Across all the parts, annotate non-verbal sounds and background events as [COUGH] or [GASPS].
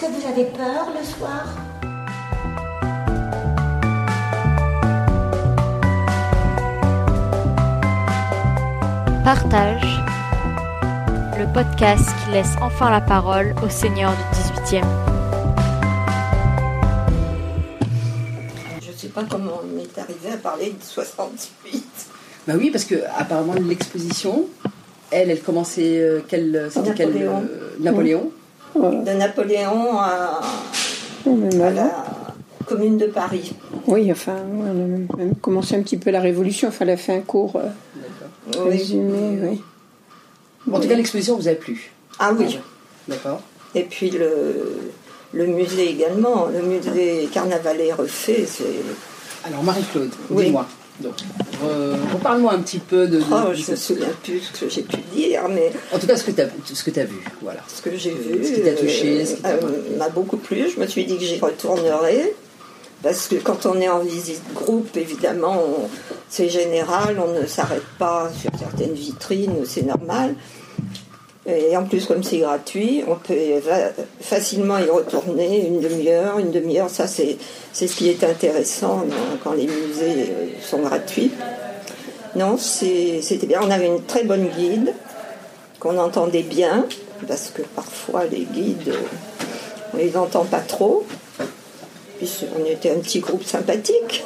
Est-ce que vous avez peur le soir Partage, le podcast qui laisse enfin la parole au Seigneur du 18e. Je ne sais pas comment on est arrivé à parler de 68. Bah oui, parce que apparemment l'exposition, elle, elle commençait euh, quel, c'était quel, Napoléon. euh, Napoléon. De Napoléon à, à la commune de Paris. Oui, enfin, on a même, même commencé un petit peu la révolution. Enfin, elle a fait un cours euh, résumé, oui. En tout cas, l'exposition vous a plu. Ah oui. D'accord. Et puis le, le musée également. Le musée Carnavalet refait. C'est... Alors Marie-Claude, Oui. dis-moi. Donc, re- reparle-moi un petit peu de, de- Oh, de je me cette- souviens plus ce que j'ai pu dire, mais En tout cas, ce que tu as, ce que as vu, voilà. ce que j'ai Euh, vu ce qui t'a touché, ce qui t'a euh, m'a beaucoup plu. Je me suis dit que j'y retournerai. Parce que quand on est en visite groupe, évidemment, c'est général, on ne s'arrête pas sur certaines vitrines, c'est normal. Et en plus, comme c'est gratuit, on peut facilement y retourner une demi-heure, une demi-heure. Ça, c'est ce qui est intéressant dans- quand les musées euh, sont gratuits. Non, c'était bien. On avait une très bonne guide qu'on entendait bien, parce que parfois les guides, euh, on les entend pas trop. Puis on était un petit groupe sympathique,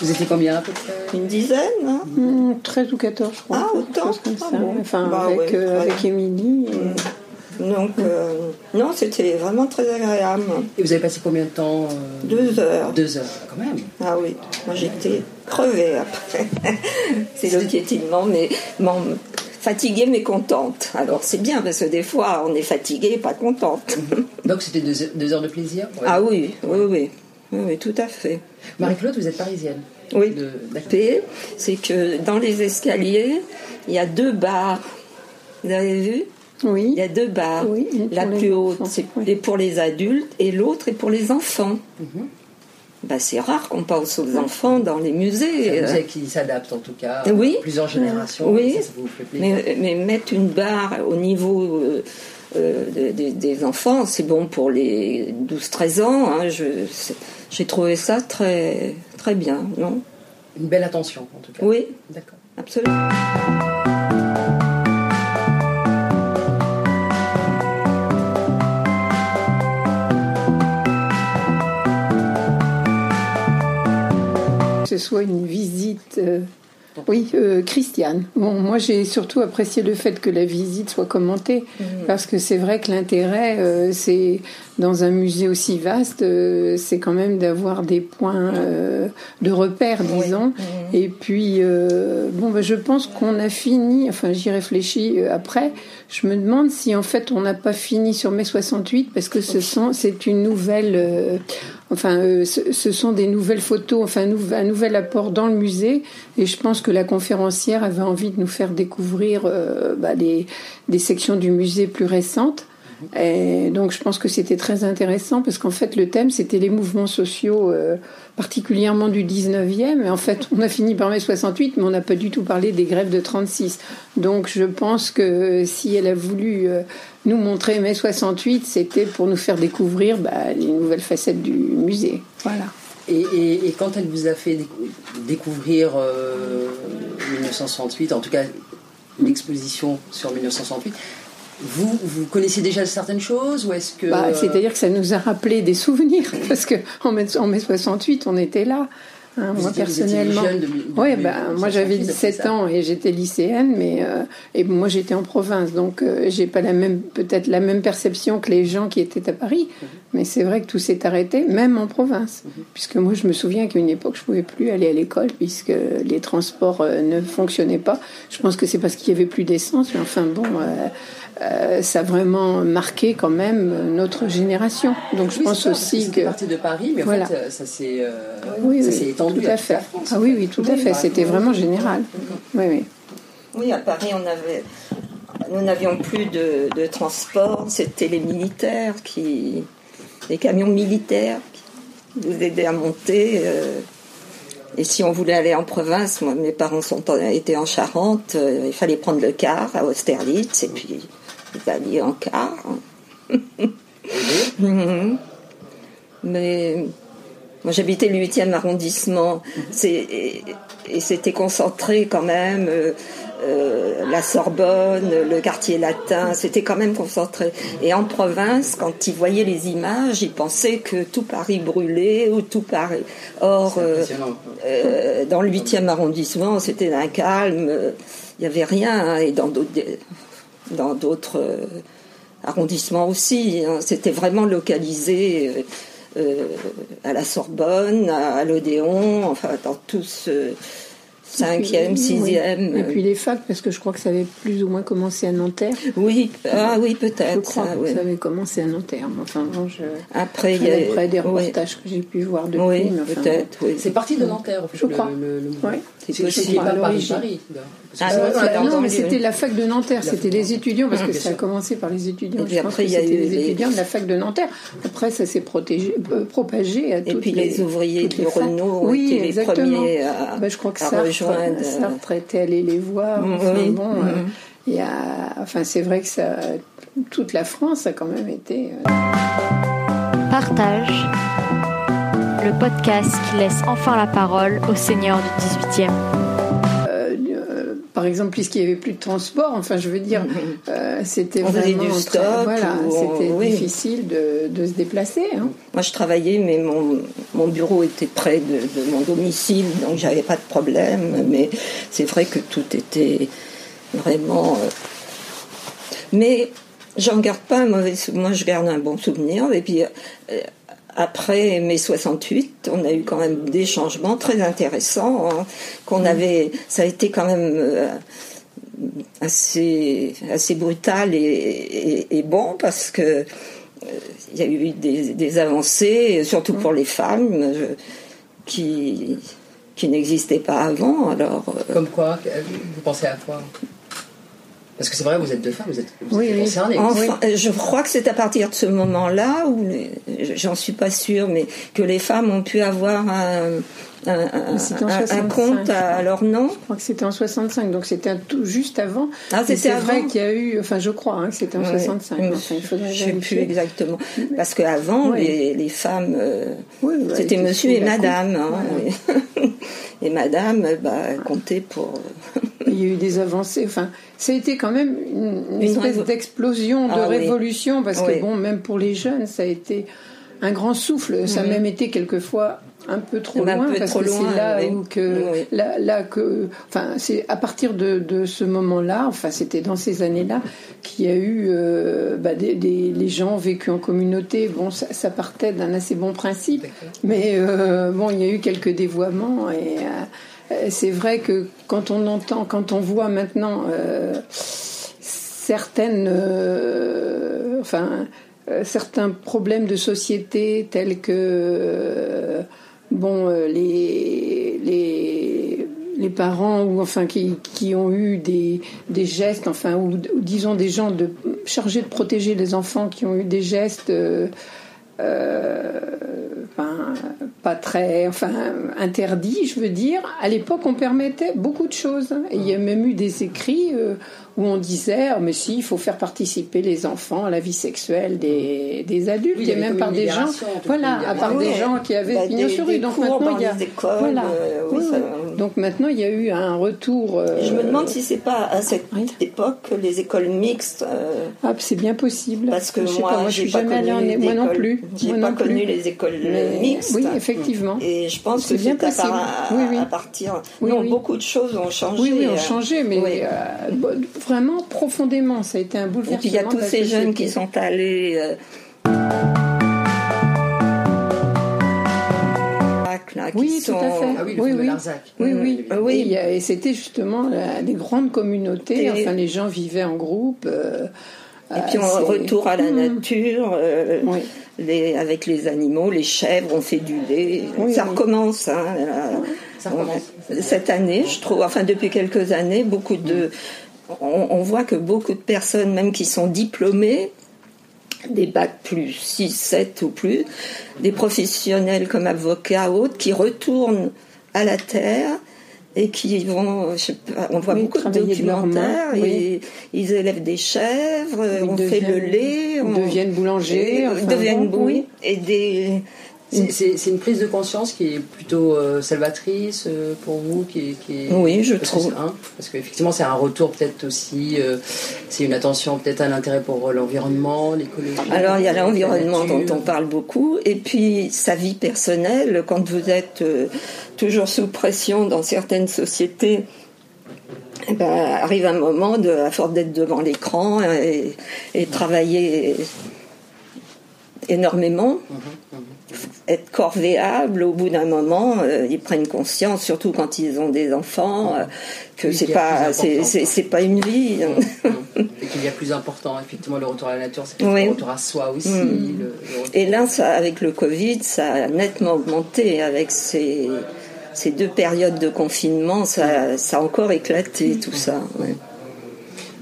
Vous étiez combien à peu près une dizaine. hein. Hmm, 13 ou 14, je crois. Ah, autant Ah bon. Enfin, Bah avec, ouais, euh, avec Émilie. et- Donc, euh, non, c'était vraiment très agréable. Et vous avez passé combien de temps euh, Deux heures. Deux heures, quand même. Ah oui, moi j'étais crevée après. [LAUGHS] c'est le piétinement, mais bon, fatiguée mais contente. Alors c'est bien parce que des fois on est fatiguée et pas contente. [LAUGHS] Donc c'était deux, heures- deux heures de plaisir ouais. ah oui, oui, oui, oui, oui, tout à fait. Marie-Claude, vous êtes parisienne. Oui, De- c'est que dans les escaliers, il y a deux barres. Vous avez vu? Oui. Il y a deux barres. Oui, La plus haute, c'est oui. pour les adultes et l'autre est pour les enfants. Mhm. Bah, c'est rare qu'on pense aux enfants dans les musées. C'est un euh. musée qui s'adapte en tout cas. Oui. Plusieurs générations. Oui. Ça, ça vous fait plaisir. Mais, mais mettre une barre au niveau euh, euh, de- de- des enfants, c'est bon pour les 12-13 ans. hein, J'ai trouvé ça très, très bien, non? Une belle attention en tout cas. Oui, D'accord. absolument. Ce soit une visite. euh, oui, euh, Christiane. Bon, moi j'ai surtout apprécié le fait que la visite soit commentée, parce que c'est vrai que l'intérêt, euh, c'est dans un musée aussi vaste, euh, c'est quand même d'avoir des points de repère, disons. Et puis, bon, ben, je pense qu'on a fini. Enfin, j'y réfléchis après. Je me demande si en fait on n'a pas fini sur mai 68 parce que ce sont, c'est une nouvelle. Enfin, euh, ce, sont des nouvelles photos. Enfin, un, nou- un nouvel apport dans le musée. Et je pense que la conférencière avait envie de nous faire découvrir euh, bah, des sections du musée plus récentes. Donc je pense que c'était très intéressant parce qu'en fait le thème c'était les mouvements sociaux euh, particulièrement du 19e et en fait on a fini par mai 68 mais on n'a pas du tout parlé des grèves de 36 donc je pense que si elle a voulu euh, nous montrer mai 68 c'était pour nous faire découvrir bah, les nouvelles facettes du musée. Voilà. Et, quand elle vous a fait décou- découvrir euh, 1968, en tout cas l'exposition sur 1968, vous, vous connaissiez déjà certaines choses ou est-ce que Bah, C'est-à-dire que ça nous a rappelé des souvenirs, [LAUGHS] parce qu'en mai, en mai 68, on était là. hein, moi, étiez- personnellement. jeune de- de- Oui, de- bah, moi j'avais 68, c'est 17 ça. ans et j'étais lycéenne, mais euh, et moi j'étais en province, donc euh, j'ai pas la même, peut-être la même perception que les gens qui étaient à Paris. Mhm. Mais c'est vrai que tout s'est arrêté, même en province, puisque moi je me souviens qu'à une époque je pouvais plus aller à l'école puisque les transports euh, ne fonctionnaient pas. Je pense que c'est parce qu'il y avait plus d'essence, mais enfin bon. Euh, ça a vraiment marqué quand même notre génération. Donc je Oui, pense aussi que parti de Paris, mais en Voilà. fait, ça s'est euh, oui, ça oui, s'est étendu tout à toute la fait. France, Ah oui, oui, tout à fait. C'était vraiment général. Oui, oui. Oui, à Paris, on avait, nous n'avions plus de, de transport. C'était les militaires qui, les camions militaires qui nous aidaient à monter. euh, et si on voulait aller en province, moi, mes parents sont en- étaient en Charente, euh, il fallait prendre le car à Austerlitz et puis vous alliez en car. Mhm. [LAUGHS] Mais moi j'habitais le 8e arrondissement c'est, et, et c'était concentré quand même. euh, euh, la Sorbonne, le quartier latin, c'était quand même concentré. Et en province, quand ils voyaient les images, ils pensaient que tout Paris brûlait ou tout Paris. Or, euh, dans le 8e arrondissement, c'était d'un calme, il n'y avait rien. hein, et dans d'autres, dans d'autres euh, arrondissements aussi, hein, c'était vraiment localisé euh, euh, à la Sorbonne, à, à l'Odéon, enfin dans tout ce cinquième, Oui. sixième. Et puis les facs, parce que je crois que ça avait plus ou moins commencé à Nanterre. Oui, ah oui, Je peut-être. crois ah, que oui. ça avait commencé à Nanterre. Enfin, bon, je... Après, il y a. Après des oui, reportages que j'ai pu voir depuis. oui, enfin, peut-être, oui. C'est parti de Nanterre, en Je le, crois. le- le. Ouais. C'est possible. pas Paris, Ah, non, mais c'était la fac de Nanterre, c'était les étudiants, parce Mmh, que ça a commencé par les étudiants. Et puis Je pense après, que il y a eu les les- étudiants de la fac de Nanterre. Après, ça s'est protégé- euh, propagé à Et toutes puis les, ouvriers les facs. Renault ont Oui, été les premiers à, Bah, je crois que Euh, Sartre était allé les voir. Mm, Enfin, oui, bon, il y a, enfin, c'est vrai que ça, toute la France a quand même été. euh, Partage, le podcast qui laisse enfin la parole aux seigneurs du 18e. Par exemple, puisqu'il n'y avait plus de transport, enfin, je veux dire, euh, c'était vraiment du très- stop voilà, ou on- c'était oui. difficile de, de se déplacer. hein. Moi, je travaillais, mais mon, mon bureau était près de, de mon domicile, donc j'avais pas de problème. Mais c'est vrai que tout était vraiment. euh, Mais j'en garde pas un mauvais souvenir. Moi, je garde un bon souvenir. Et puis, euh, après mai 68, on a eu quand même des changements très intéressants. hein, qu'on avait. Ça a été quand même. euh, assez, assez brutal et, et- et bon parce que euh, il y a eu des, des avancées, surtout pour les femmes, je- qui, qui n'existaient pas avant. Alors, euh, Comme quoi euh, Vous pensez à quoi? Parce que c'est vrai, vous êtes deux femmes, vous êtes, vous Oui, êtes oui. concernées. enfin, je crois que c'est à partir de ce moment-là où, j'en suis pas sûre, mais que les femmes ont pu avoir un, un, un- un- un 65, compte à, leur nom. Je crois que c'était en 65, donc c'était tout juste avant. Ah, c'est vrai qu'il y a eu, enfin je crois hein, que c'était en Ouais. 65. Mais Enfin, il faudrait je sais plus exactement. Parce qu'avant, Ouais. les, les femmes, euh, ouais, c'était était monsieur sous et madame. hein, et, [LAUGHS] et madame, bah, comptait pour. Il y a eu des avancées. Enfin, ça a été quand même une, une espèce révo- d'explosion, de Ah oui. révolution, parce Oui. que bon, même pour les jeunes, ça a été un grand souffle. Ça a Mhm. même été quelquefois un peu trop Un loin, peu parce trop que loin, c'est là oui. où que, Oui. là, là que, enfin, c'est à partir de, de ce moment-là, enfin, c'était dans ces années-là qu'il y a eu euh, bah, des, des- les gens vécus en communauté. Bon, ça, ça partait d'un assez bon principe, mais euh, bon, il y a eu quelques dévoiements et euh, c'est vrai que quand on entend, quand on voit maintenant certaines, enfin, certains problèmes de société tels que bon euh, les les les parents ou enfin qui, qui ont eu des, des gestes enfin ou, disons des gens de chargés de protéger les enfants qui ont eu des gestes euh, enfin, pas très, enfin, interdit, je veux dire. À l'époque, on permettait beaucoup de choses. Et il y a même eu des écrits euh, où on disait, Ah, mais si, il faut faire participer les enfants à la vie sexuelle des, des adultes, Oui, il y et même par des gens, voilà, à part Oui, des gens qui avaient bah, pignon sur rue. Donc maintenant, il y a, les écoles, voilà. euh, oui, ça-. Donc maintenant, il y a eu un retour. euh, Je me demande si c'est pas à cette époque que les écoles mixtes. euh, Ah, c'est bien possible. parce que je sais moi, pas, moi, je j'ai suis pas jamais allée en moi non plus. J'ai pas non connu plus. les écoles Mais- mixtes. Oui, effectivement. Et je pense que c'est à, possible. par- à- Oui, oui. à partir. Oui, non, oui. beaucoup de choses ont changé. Oui, oui, ont euh, changé, mais oui. euh, vraiment profondément. Ça a été un Et bouleversement. puis il y a tous ces jeunes qui sont allés. euh, là, qui Oui, tout à fait. Ah oui, le oui, oui. Larzac. Oui, Mm. oui. Ah oui. Et, et c'était justement des grandes communautés. Et- Enfin, les gens vivaient en groupe. euh, Et puis on retour à la Mm. nature, euh, Oui. Les, avec les animaux, les chèvres, on fait du lait. Oui, ça oui. recommence. hein. Ça recommence. Cette année, je trouve, enfin depuis quelques années, beaucoup de, on, on voit que beaucoup de personnes, même qui sont diplômées, des bacs plus 6, 7 ou plus, des professionnels comme avocats, autres, qui retournent à la terre et qui vont, je sais pas, on voit Oui, beaucoup de documentaires, mains, oui. et ils élèvent des chèvres, Ils on fait le lait, Ils on deviennent boulangers. enfin, deviennent oui, et des C'est- une prise de conscience qui est plutôt euh, salvatrice euh, pour vous, qui est, qui est- Oui, je parce que trouve. c'est- hein, parce qu'effectivement, c'est un retour peut-être aussi, euh, c'est une attention peut-être à l'intérêt pour l'environnement, l'écologie. Alors il y a l'environnement dont on parle beaucoup, et puis sa vie personnelle, quand vous êtes toujours sous pression dans certaines sociétés, eh ben, arrive un moment, de, à force d'être devant l'écran et, et travailler énormément, être corvéable, au bout d'un moment, euh, ils prennent conscience, surtout quand ils ont des enfants, euh, que c'est pas c'est, pas une vie. [LAUGHS] Et qu'il y a plus important, effectivement, le retour à la nature, c'est Oui. le retour à soi aussi. Mm. le- Et là, ça, avec le Covid, ça a nettement augmenté. Avec ces, ces deux périodes de confinement, ça, ça a encore éclaté tout ça. ouais.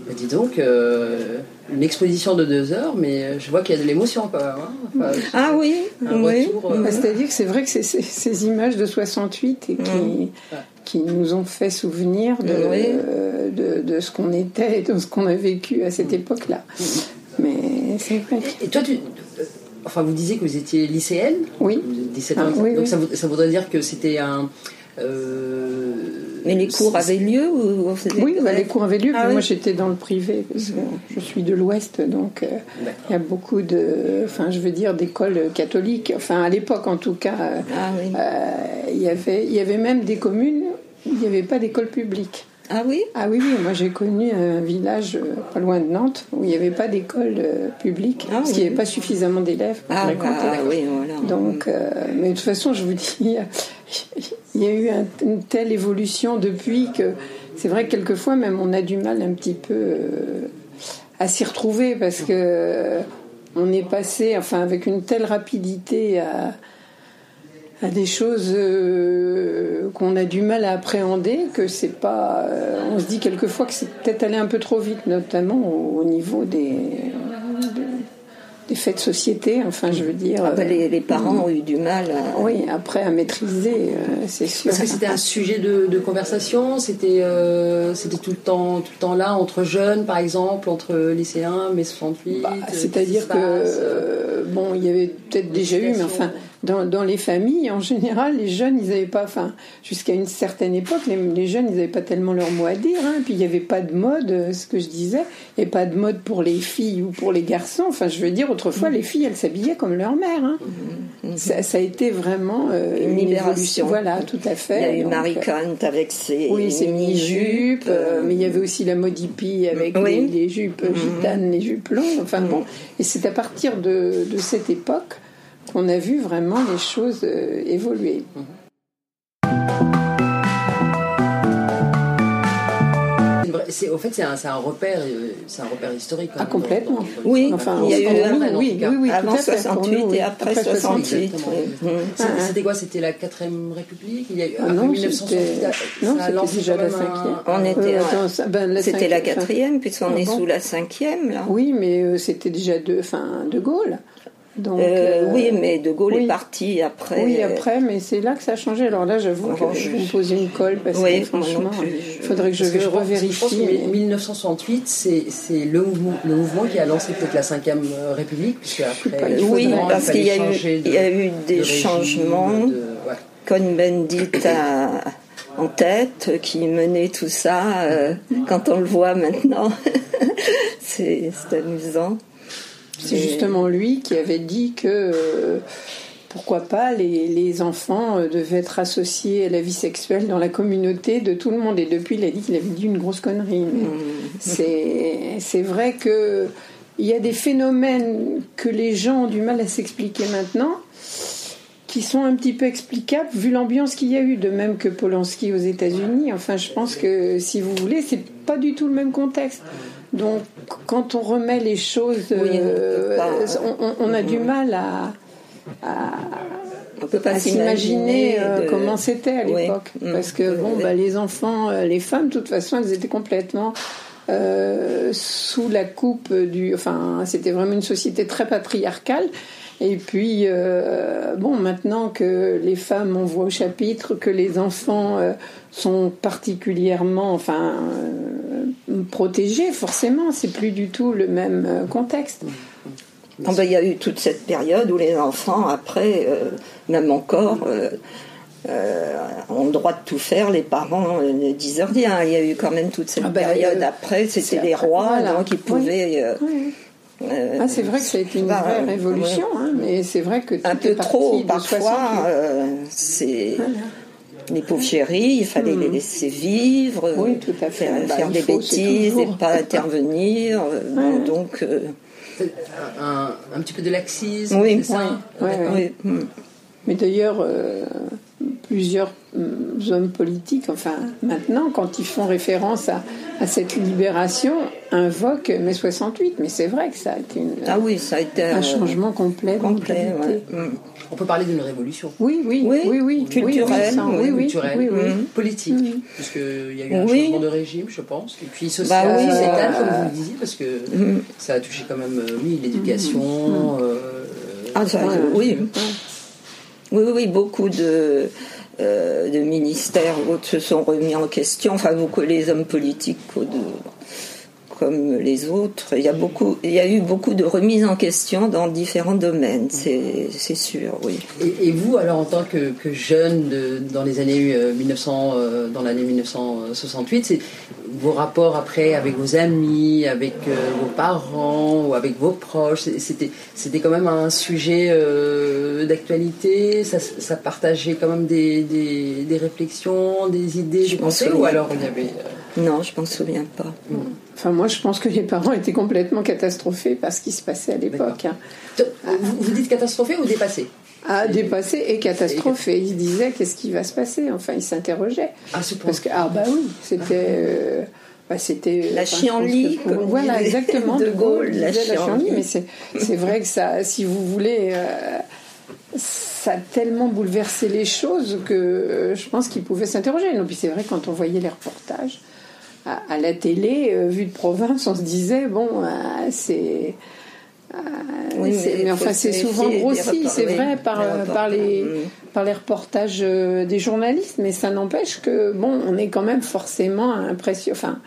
Mais dis donc, euh, une exposition de deux heures, mais euh, je vois qu'il y a de l'émotion quand même. hein. Enfin, Ah oui, Un oui. retour, euh, Bah, C'est-à-dire que c'est vrai que c'est ces images de 68 et qui, qui nous ont fait souvenir de, Oui. euh, de, de ce qu'on était et de ce qu'on a vécu à cette époque-là. Mais c'est vrai. Et toi, tu, euh, enfin, vous disiez que vous étiez lycéenne? Oui. Vous avez 17 ans. Ah, oui, donc oui. Ça, vou- ça voudrait dire que c'était un. euh, Mais les cours avaient lieu ou Oui, bah, les cours avaient lieu, Ah mais oui. moi j'étais dans le privé, parce que je suis de l'Ouest, donc euh, il y a beaucoup de, enfin je veux dire, d'écoles catholiques, enfin à l'époque en tout cas, euh, Ah oui. euh, il y avait, il y avait même des communes où il n'y avait pas d'école publique. Ah oui? Ah oui, oui, moi j'ai connu un village euh, pas loin de Nantes où il n'y avait pas d'école euh, publique, Ah parce oui. qu'il n'y avait pas suffisamment d'élèves pour Ah bah, oui, voilà. Donc, euh, mais de toute façon, je vous dis, [LAUGHS] il y a, eu un- une telle évolution depuis que c'est vrai que quelquefois même on a du mal un petit peu euh, à s'y retrouver parce que euh, on est passé, enfin, avec une telle rapidité à, des choses euh, qu'on a du mal à appréhender que c'est pas. on se dit quelquefois que c'est peut-être allé un peu trop vite, notamment au niveau des, des faits de société. Enfin, je veux dire. Ah bah, euh, les, les parents ont eu du mal à... oui, après à maîtriser, euh, c'est sûr. Parce que c'était un sujet de, de conversation, c'était euh, c'était tout le temps tout le temps là entre jeunes par exemple, entre lycéens, mai 68. Bah, euh, qu'est-ce qui C'est-à-dire se que, euh, bon, il y avait peut-être déjà eu, mais enfin, dans, dans les familles, en général, les jeunes, ils n'avaient pas, enfin, jusqu'à une certaine époque, les, les jeunes, ils n'avaient pas tellement leur mot à dire, hein, puis il n'y avait pas de mode, euh, ce que je disais, et pas de mode pour les filles ou pour les garçons, enfin, je veux dire, autrefois, Mm. les filles, elles s'habillaient comme leur mère, hein. ça, ça a été vraiment euh, Une libération. évolution. Voilà, tout à fait. Il y a eu Donc, Marie euh, Kant avec ses oui, c'est mini-jupes, euh, mais il y avait aussi la mode hippie avec Oui. les, les jupes gitanes, les jupes longues, enfin bon. Et c'est à partir de, de cette époque qu'on a vu vraiment les choses euh, évoluer. Au fait, c'est un, c'est un repère, euh, c'est un repère historique. Ah, complètement. dans- dans- Oui, Enfin, il y a eu un- oui, cas. oui, oui, avant tout à fait, pour 68 nous, oui. et après, 68. Exactement. oui. Ah, ah. C'était quoi? C'était la 4ème République? Il y a eu Ah après non, 1968, c'était- ça non, a c'était lancé déjà la même un- cinquième. On était, Euh, attends, ça- ben, la C'était la cinquième, enfin, quatrième, puisqu'on Ah est bon? sous la cinquième, là. Oui, mais euh, c'était déjà de, enfin, de Gaulle. Donc, Euh, euh, oui, mais De Gaulle oui. est parti après. Oui, après, mais c'est là que ça a changé. Alors là, j'avoue que je- me poser une colle parce Oui, que franchement, il je- faudrait que je, que je revérifie. que mais- 1968, c'est le mouvement, le mouvement qui a lancé peut-être la 5 République, puisque après. Oui, parce qu'il y a eu, changer de- il y a eu des de changements. de- ouais. Cohn-Bendit a- en tête, qui menait tout ça. euh, quand on le voit maintenant, [LAUGHS] c'est amusant. C'est justement lui qui avait dit que euh, pourquoi pas les, les enfants euh, devaient être associés à la vie sexuelle dans la communauté de tout le monde. Et depuis, il a dit qu'il avait dit une grosse connerie. Mais c'est c'est vrai que il y a des phénomènes que les gens ont du mal à s'expliquer maintenant qui sont un petit peu explicables vu l'ambiance qu'il y a eu, de même que Polanski aux États-Unis. Enfin, je pense que si vous voulez, c'est pas du tout le même contexte. Donc, quand on remet les choses, Oui, euh, on, a du mal à, à, On peut pas s'imaginer euh, de- comment c'était à l'époque. Mm. Parce que bon, bah, les enfants, euh, les femmes, de toute façon, elles étaient complètement euh, sous la coupe du. Enfin, c'était vraiment une société très patriarcale. Et puis, euh, bon, maintenant que les femmes, on voit au chapitre que les enfants euh, sont particulièrement, enfin, euh, protégés, forcément, c'est plus du tout le même contexte. Ah ben, Il y a eu toute cette période où les enfants, après, même encore, ont le droit de tout faire. Les parents ne disent rien. Il y a eu quand même toute cette Ah ben, période après. C'était les rois, voilà. donc ils pouvaient. Oui. Euh, Ah, c'est vrai que ça a été une bah, vraie euh, révolution, hein, mais c'est vrai que un peu trop parfois. 68. euh, c'est Voilà. les pauvres chéris, il fallait les laisser vivre, Oui, tout à fait. faire, Bah, faire des faut, bêtises et pas intervenir. euh, bon, [LAUGHS] Ouais. donc, euh, Un, un- petit peu de laxisme, Oui, c'est ça? Oui, ouais, hmm. Mais d'ailleurs, euh, plusieurs hum, hommes politiques, enfin maintenant, quand ils font référence à, à cette libération, invoquent mai 68. Mais c'est vrai que ça a été une- ah oui, ça a été un euh, changement complet. ouais. Hmm. On peut parler d'une révolution. Oui, oui, Oui, oui, oui, culturelle, oui, ça, oui, oui, oui, culturelle, oui, oui. Politique, Mhm. puisqu'il y a eu un Oui. changement de régime, je pense, et puis social, Bah oui, euh, comme vous le disiez, parce que Mhm. ça a touché quand même, euh, oui, l'éducation. euh, Ah, ça, Ouais. oui. Oui, oui, beaucoup de, euh, de ministères se sont remis en question. Enfin, beaucoup les hommes politiques de- comme les autres. Il y, a beaucoup, il y a eu beaucoup de remises en question dans différents domaines, c'est c'est sûr, oui. Et, et vous, alors, en tant que, que jeune de- dans les années euh, 1900, euh, dans l'année 1968, c'est vos rapports après avec vos amis, avec euh, vos parents ou avec vos proches, c'était c'était quand même un sujet euh, d'actualité. Ça, ça partageait quand même des, des, des réflexions, des idées, Je des pensées, ou alors il y avait euh, Non, je m'en souviens pas. Enfin, moi, je pense que les parents étaient complètement catastrophés par ce qui se passait à l'époque. hein. vous, vous dites catastrophé ou dépassé À dépasser et catastrophés. Ils disaient qu'est-ce qui va se passer? Enfin, ils s'interrogeaient. À ce point. Parce que, ah bah oui, c'était. euh, bah, c'était La enfin, chienlit, Voilà, disait exactement. [LAUGHS] De Gaulle, la disait chienlit. Mais c'est c'est vrai que ça, si vous voulez, euh, ça a tellement bouleversé les choses que euh, je pense qu'ils pouvaient s'interroger. Et puis c'est vrai, quand on voyait les reportages à, à la télé, euh, vue de province, on se disait, bon, euh, c'est. euh, Oui, c'est- mais enfin, c'est souvent grossi, c'est oui, vrai, par, les, mm. par les reportages des journalistes, mais ça n'empêche que, bon, on est quand même forcément impressionné, enfin,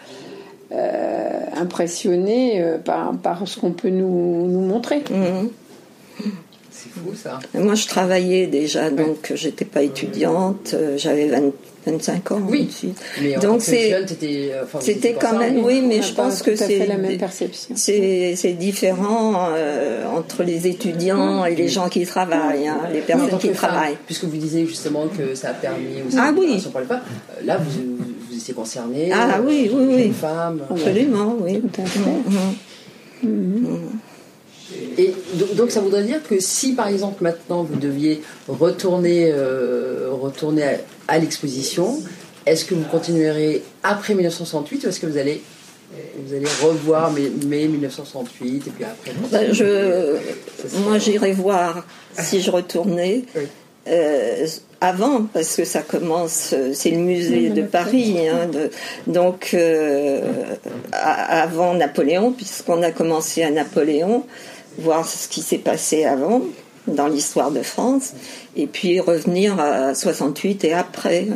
euh, impressionné par, par ce qu'on peut nous, nous montrer. Mhm. C'est fou ça. Moi, je travaillais déjà, donc j'étais pas étudiante, euh, j'avais 20 25 ans. Oui. Mais en Donc c'est- euh, enfin, C'était quand même, oui, mais je pas pense que c'est la même perception. c'est c'est différent euh, entre les étudiants et les gens qui travaillent, hein, les personnes qui femme, travaillent. Puisque vous disiez justement que ça a permis aussi Ah oui. femmes, euh, là vous, vous, étiez concernée. Ah euh, oui, oui, oui. femme. Absolument, oui. Tout à fait. Mhm. Et do- donc ça voudrait dire que si par exemple maintenant vous deviez retourner, euh, retourner à, à l'exposition, est-ce que vous continuerez après 1968 ou est-ce que vous allez, vous allez revoir mai, mai 1968 et puis après? Ben, je, moi, j'irai voir si je retournais. Oui. euh, avant, parce que ça commence, c'est le musée de Paris, hein, de- donc euh, avant Napoléon, puisqu'on a commencé à Napoléon, voir ce qui s'est passé avant dans l'histoire de France, et puis revenir à 68 et après.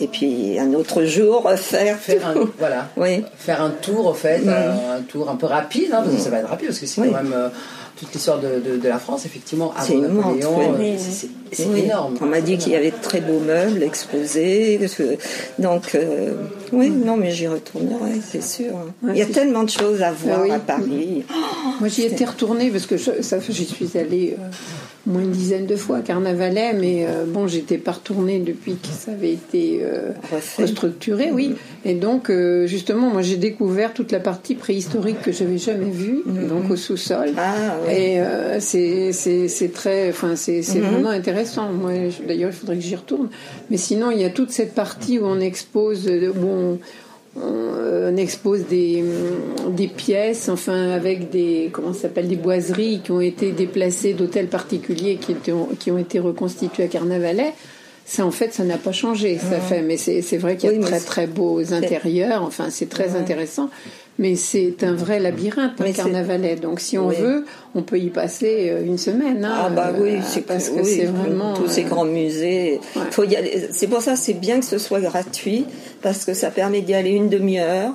Et puis un autre jour faire un, voilà, [LAUGHS] Oui. faire un tour en fait, un, un tour un peu rapide, hein, parce que ça va être rapide parce que c'est Oui. quand même euh, toute l'histoire de, de, de la France effectivement avant Napoléon, oui. euh, c'est- c'est Oui. énorme. On m'a dit qu'il y avait de très beaux meubles exposés. Donc, euh, oui, non, mais j'y retournerai, c'est sûr. Il y a tellement de choses à voir Ah oui. à Paris. [GASPS] Moi, j'y étais retournée parce que je, ça, j'y suis allée euh, au moins une dizaine de fois à Carnavalet, mais euh, bon, j'étais pas retournée depuis que ça avait été euh, restructuré, oui. Et donc, euh, justement, moi, j'ai découvert toute la partie préhistorique que j'avais jamais vue, donc au sous-sol. Ah, oui. Et c'est très, enfin c'est c'est vraiment intéressant. Moi, d'ailleurs, il faudrait que j'y retourne. Mais sinon, il y a toute cette partie où on expose, où on, expose des des pièces, enfin avec des comment s'appelle des boiseries qui ont été déplacées d'hôtels particuliers qui étaient qui ont été reconstitués à Carnavalet. Ça, en fait, ça n'a pas changé. Ça fait, mais c'est vrai qu'il y a de très très beaux intérieurs. Enfin, c'est très intéressant. Mais c'est un vrai labyrinthe, un c'est- carnavalet. Donc si on Oui. veut, on peut y passer euh, une semaine. hein, Ah bah oui, euh, c'est parce que oui, c'est vraiment tous ces euh, grands musées. ouais. Faut y aller. C'est pour ça c'est bien que ce soit gratuit parce que ça permet d'y aller une demi-heure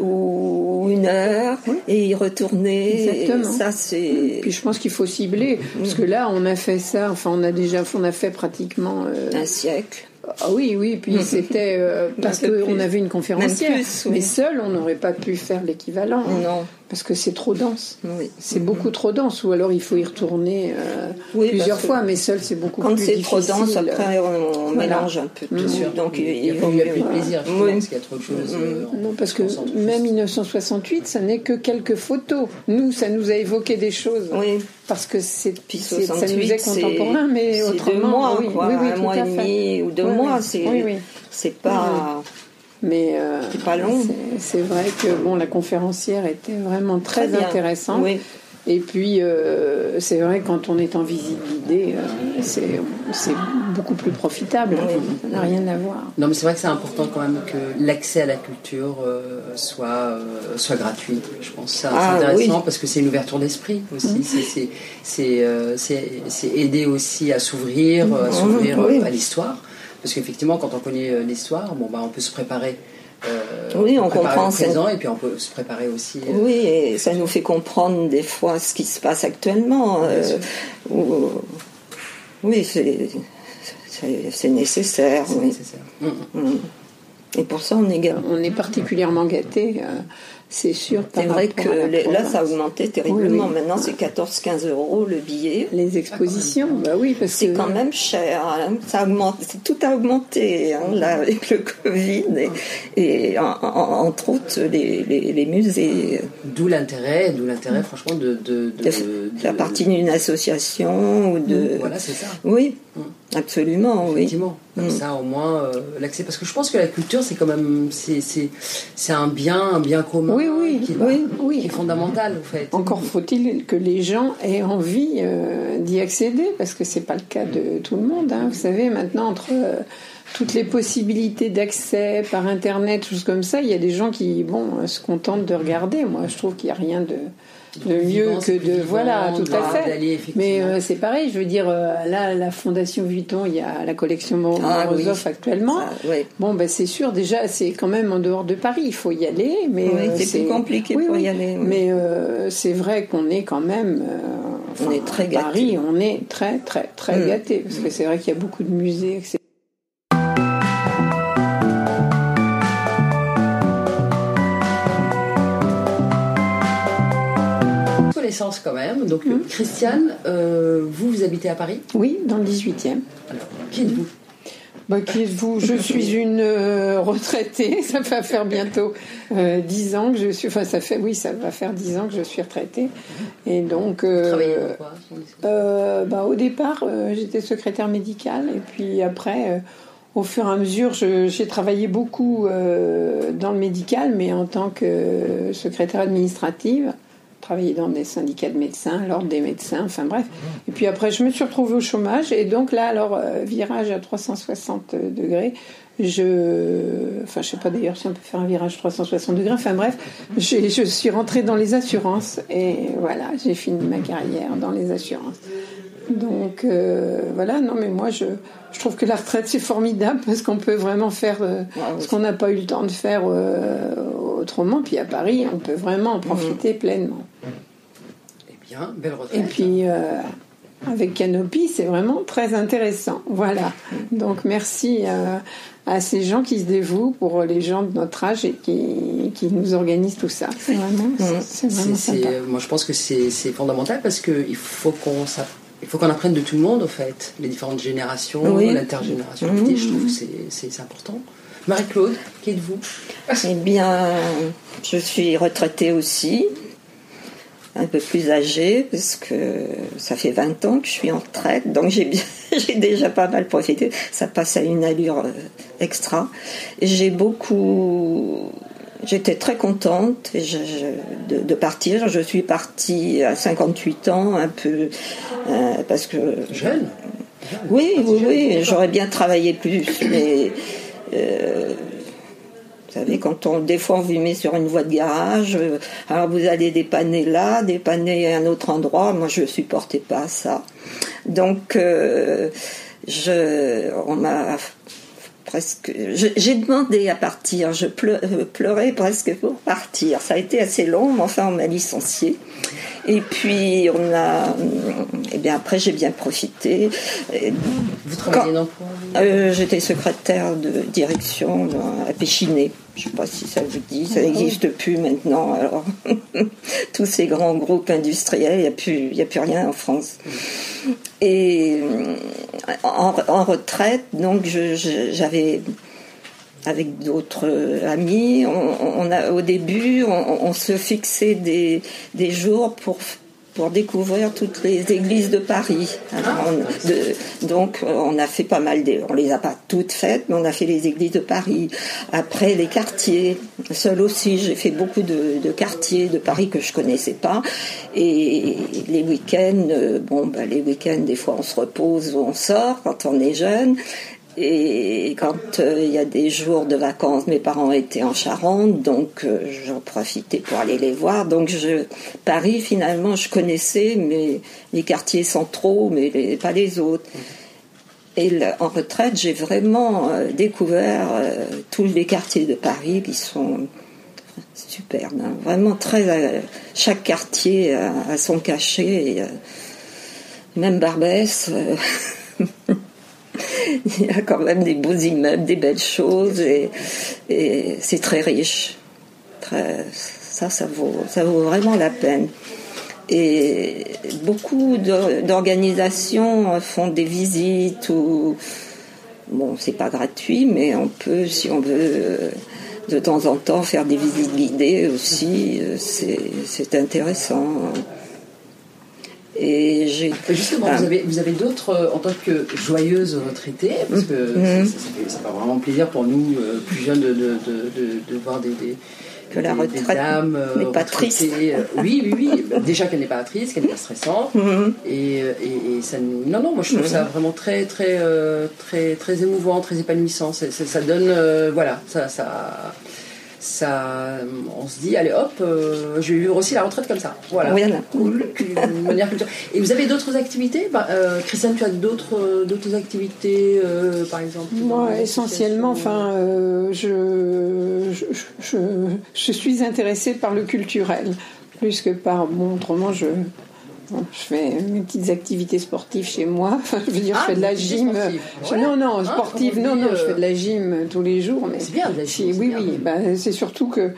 ou une heure et y retourner. Et Exactement. ça c'est Puis je pense qu'il faut cibler, parce que là, on a fait ça. Enfin, on a déjà, on a fait pratiquement. euh, un siècle. Ah oui, oui, puis [LAUGHS] c'était euh, parce qu'on avait une conférencière. Même plus, oui. Mais seul, on n'aurait pas pu faire l'équivalent. hein, Non, Parce que c'est trop dense. oui. C'est beaucoup trop dense, ou alors il faut y retourner euh, Oui, plusieurs que fois, mais seul, c'est beaucoup Quand plus c'est difficile. trop dense, après on Voilà. mélange un peu tout. Bien sûr. Donc il il, n'y a, plus- il y a mieux- plus de plaisir, Oui. parce qu'il y a trop de choses. euh, Non, parce que même 1968, ça n'est que quelques photos. Nous, ça nous a évoqué des choses. Oui. Parce que c'est, ça 68, nous est c'est- contemporain, mais autrement. deux mois, oui, quoi, oui, oui, un mois et demi ou deux mois. oui. C'est Oui, oui. c'est pas. Mais euh, C'est pas long. c'est- vrai que bon, la conférencière était vraiment très, bien. intéressante. Et puis, euh, c'est vrai, quand on est en visite guidée, euh, c'est c'est beaucoup plus profitable. Ça n'a rien à voir. Non, mais c'est vrai que c'est important quand même que l'accès à la culture euh, soit, soit gratuit. Je pense que c'est Ah, intéressant oui. parce que c'est une ouverture d'esprit aussi. C'est- C'est aider aussi à s'ouvrir, euh, à s'ouvrir oui. à l'histoire. Parce qu'effectivement, quand on connaît l'histoire, bon, bah, on peut se préparer. Euh, Oui, on comprend ça. présent et puis on peut se préparer aussi. euh, Oui, et ça nous fait comprendre des fois ce qui se passe actuellement. euh, sûr. ou- oui, c'est nécessaire. oui. nécessaire. Mm, mm. Et pour ça, on est gâtés. On est particulièrement gâtés, euh, c'est sûr. C'est vrai que les- là, ça a augmenté terriblement. Oui, oui. Maintenant, c'est 14-15 euros le billet. Les expositions, bah oui, parce C'est que quand même cher. hein. Ça augmente, c'est tout a augmenté hein, là, avec le Covid et, et en- en- entre autres les, les- les musées. D'où l'intérêt, d'où l'intérêt, franchement, de, de, de- De partie d'une association ou de. Voilà, c'est ça. Oui, Mm. absolument, oui. Effectivement, comme Mm. ça au moins euh, l'accès. Parce que je pense que la culture, c'est quand même c'est, c'est, c'est un bien, un bien commun Oui, oui, qui, oui, oui. qui est fondamental en fait. Encore faut-il que les gens aient envie euh, d'y accéder, parce que c'est pas le cas de tout le monde. hein. Vous savez, maintenant, entre euh, toutes les possibilités d'accès par Internet, choses comme ça, il y a des gens qui, bon, se contentent de regarder. Moi, je trouve qu'il n'y a rien de, de mieux que de... Voilà, tout à fait. Mais euh, c'est pareil, je veux dire, euh, là, la Fondation Vuitton, il y a la collection Morozov Ah oui. actuellement. Ça. Bon, ben c'est sûr, déjà, c'est quand même en dehors de Paris, il faut y aller. Mais Oui, euh, c'est plus compliqué Oui, pour y aller. Mais c'est vrai qu'on est quand même. On est très à gâtés. Paris, on est très, très, très Mm. gâtés. Parce que c'est vrai qu'il y a beaucoup de musées, etc. Quand même. Donc Mm. Christiane, euh, vous vous habitez à Paris? Oui, dans le 18e. Alors, qui êtes-vous? Bah, qui êtes-vous? Je suis [LAUGHS] une euh, retraitée. [LAUGHS] Ça va faire bientôt euh, 10 ans que je suis. Enfin, ça fait, oui, ça va faire 10 ans que je suis retraitée. Et donc. euh, quoi Euh, bah, au départ, j'étais secrétaire médicale et puis après, au fur et à mesure, j'ai travaillé beaucoup dans le médical, mais en tant que secrétaire administrative, travaillé dans des syndicats de médecins, l'ordre des médecins, enfin bref. Et puis après, je me suis retrouvée au chômage et donc là, alors euh, virage à 360 degrés. Je, enfin, je sais pas d'ailleurs si on peut faire un virage 360 degrés. Enfin bref, je suis rentrée dans les assurances et voilà, j'ai fini ma carrière dans les assurances. Donc euh, voilà, non mais moi je, je trouve que la retraite c'est formidable parce qu'on peut vraiment faire euh, ce qu'on n'a pas eu le temps de faire euh, autrement. Puis à Paris, on peut vraiment en profiter pleinement. Eh bien, belle retraite. Et puis euh, avec Canopy, c'est vraiment très intéressant. Voilà. Donc merci euh, à ces gens qui se dévouent pour les gens de notre âge et qui, qui nous organisent tout ça. C'est vraiment, c'est C'est- vraiment c'est- sympa. moi, je pense que c'est c'est fondamental parce qu'il faut qu'on s'app- il faut qu'on apprenne de tout le monde, au fait, les différentes générations, Oui. l'intergénérationnalité. Mhm. Je trouve que c'est- c'est c'est important. Marie-Claude, qui êtes-vous? Eh bien, je suis retraitée aussi, un peu plus âgée, parce que ça fait 20 ans que je suis en retraite, donc j'ai bien- [LAUGHS] j'ai déjà pas mal profité. Ça passe à une allure euh, extra. J'ai beaucoup. J'étais très contente et je- je- de, de partir. Je suis partie à 58 ans, un peu. euh, parce que. Jeune? Oui, oui, oui, j'aurais bien travaillé plus, mais euh, Vous savez, quand on, des fois on vous met sur une voie de garage, euh, alors vous allez dépanner là, dépanner à un autre endroit. Moi, je supportais pas ça. Donc, euh, je, on m'a presque. J'ai demandé à partir. Je pleurais presque pour partir. Ça a été assez long, mais enfin, on m'a licencié. Et puis, on a. Et eh bien, après, j'ai bien profité. Vous travaillez dans quoi euh, J'étais secrétaire de direction à Péchiné. Je ne sais pas si ça vous dit, ça n'existe plus maintenant. Alors, [LAUGHS] tous ces grands groupes industriels, il n'y a, plus, a plus rien en France. Et en, retraite, donc j'avais avec d'autres amis, on, a, au début, on, se fixait des, des jours pour pour découvrir toutes les églises de Paris. donc on a fait pas mal, de, on les a pas toutes faites, mais on a fait les églises de Paris. Après les quartiers, seul aussi, j'ai fait beaucoup de, quartiers de Paris que je connaissais pas. Et les week-ends, euh, bon, bah, les week-ends, des fois on se repose ou on sort quand on est jeune. Et quand euh, il y a des jours de vacances, mes parents étaient en Charente, donc euh, j'en profitais pour aller les voir. Donc je, Paris, finalement, je connaissais mais, les quartiers centraux, mais pas les autres. Et en retraite, j'ai vraiment euh, découvert tous les quartiers de Paris qui sont superbes. Hein. Vraiment très. chaque quartier a, son cachet. Et, même Barbès. [LAUGHS] [LAUGHS] il y a quand même des beaux immeubles, des belles choses et, c'est très riche. ça, ça vaut, ça vaut vraiment la peine. Et beaucoup d'organisations font des visites ou bon, c'est pas gratuit, mais on peut, si on veut, de temps en temps faire des visites guidées aussi. C'est intéressant. Et j'ai. Justement, vous avez, vous avez d'autres, euh, en tant que joyeuse retraitée, parce que mm-hmm. ça, fait, vraiment plaisir pour nous, euh, plus jeunes, de, de, de, voir des, des que la retraite n'est euh, pas triste. Oui, oui, oui. Déjà qu'elle n'est pas triste, qu'elle n'est pas stressante. Mm-hmm. et, et, ça, non, non, moi je trouve ça mm-hmm. vraiment très, très, très, très émouvant, très épanouissant. Ça, ça, donne, voilà, ça, ça, ça, on se dit, allez hop, euh, je vais vivre aussi la retraite comme ça. Voilà. Oui, cool, manière Et vous avez d'autres activités? Bah, euh, Christiane, tu as d'autres, d'autres activités, euh, par exemple Moi, essentiellement, enfin, je, je, je, suis intéressée par le culturel, plus que par. Bon, autrement, je je fais mes petites activités sportives chez moi. [LAUGHS] je veux dire, je ah, fais de la gym. Non, non, ah, sportive, non, non, je fais de la gym tous les jours. Mais c'est bien, la gym. Oui, oui, bah, c'est surtout que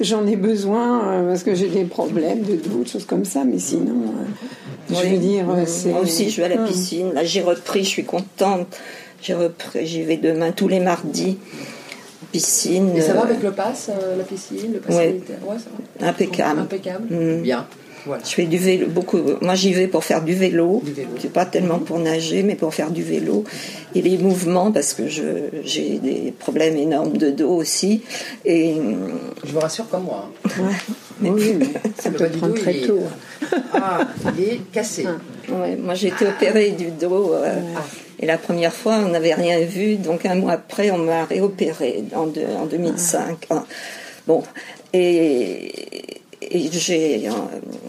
j'en ai besoin euh, parce que j'ai des problèmes de doute, choses comme ça, mais sinon, euh, je veux dire, c'est. Moi aussi, je vais à la piscine. Là, j'ai repris, je suis contente. J'ai repris, j'y vais demain tous les mardis. Piscine. Et ça va avec le pass, euh, la piscine, le pass ouais. Impeccable. Impeccable. Mm. Bien. Je fais du vélo beaucoup. Moi, j'y vais pour faire du vélo. C'est pas tellement pour nager, mais pour faire du vélo et les mouvements parce que j'ai des problèmes énormes de dos aussi. Et je vous rassure comme moi. [LAUGHS] Ouais. Mais oui, ça peut prendre très tôt. Ah, il est cassé. Ah. Ouais, moi, j'ai été opérée du dos. Euh, et la première fois, on n'avait rien vu. Donc, un mois après, on m'a réopéré en, en 2005. Ah. Bon. Et et, euh,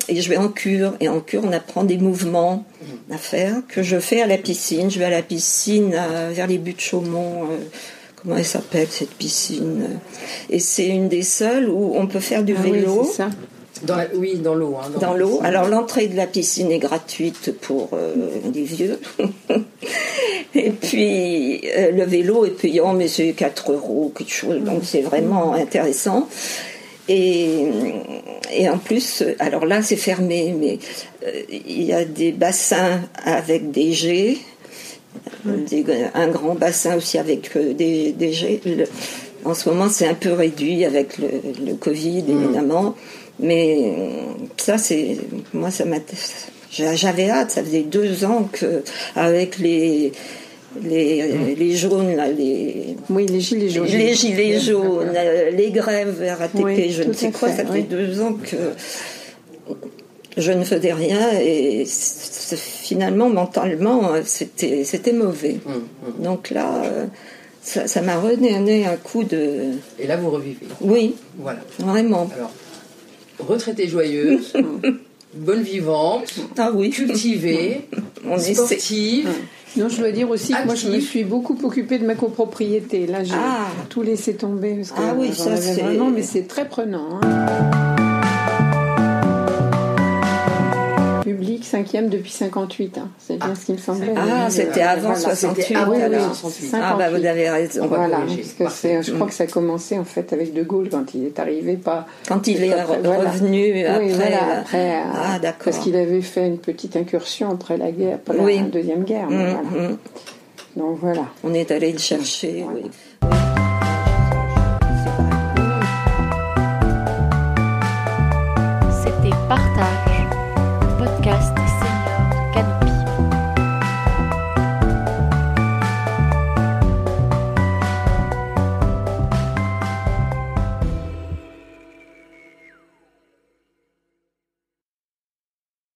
et je vais en cure. Et en cure, on apprend des mouvements à faire que je fais à la piscine. Je vais à la piscine vers les buts de Chaumont. Euh, comment elle s'appelle cette piscine Et c'est une des seules où on peut faire du ah vélo. Oui, ça. Dans oui, dans l'eau. Hein, dans, l'eau. Alors l'entrée de la piscine est gratuite pour euh, les vieux. [LAUGHS] Et puis le vélo est payant, mais c'est 4 euros, quelque chose. Donc c'est vraiment intéressant. Et, et, en plus, alors là c'est fermé, mais euh, il y a des bassins avec des jets, un grand bassin aussi avec euh, des, des jets. en ce moment c'est un peu réduit avec le, Covid mm. évidemment, mais ça c'est moi ça m'a j'avais hâte, ça faisait deux ans que avec les les, mmh. les jaunes, là, les, oui, les gilets jaunes, les, gilets jaunes, les grèves RATP, je ne sais quoi, ça fait deux ans que je ne faisais rien et finalement mentalement c'était c'était mauvais. Mmh, mmh. Donc là, ça m'a redonné un coup de. Et là, vous revivez. Oui, Voilà. vraiment. Alors, retraitée joyeuse, [LAUGHS] bonne vivante, Ah oui, cultivée, on essaie. Non, je dois dire aussi que moi, je me suis beaucoup occupée de ma copropriété. Là, j'ai Ah. tout laissé tomber parce que Ah oui, ça, c'est- vraiment, mais c'est très prenant. hein. Cinquième depuis 58. hein. C'est bien ce qui me semblait. Ah, c'était euh, avant voilà. 68 C'était avant oui, alors. 68. Ah bah vous 58. avez raison. Voilà, parce que je crois que ça a commencé en fait avec De Gaulle quand il est arrivé, pas Quand il est Après, re- voilà. revenu après. oui, voilà, euh, après, euh, ah d'accord. parce qu'il avait fait une petite incursion après la guerre, après Oui. la deuxième guerre. voilà. hum. Donc voilà. On est allé le chercher. Oui. C'était Partage,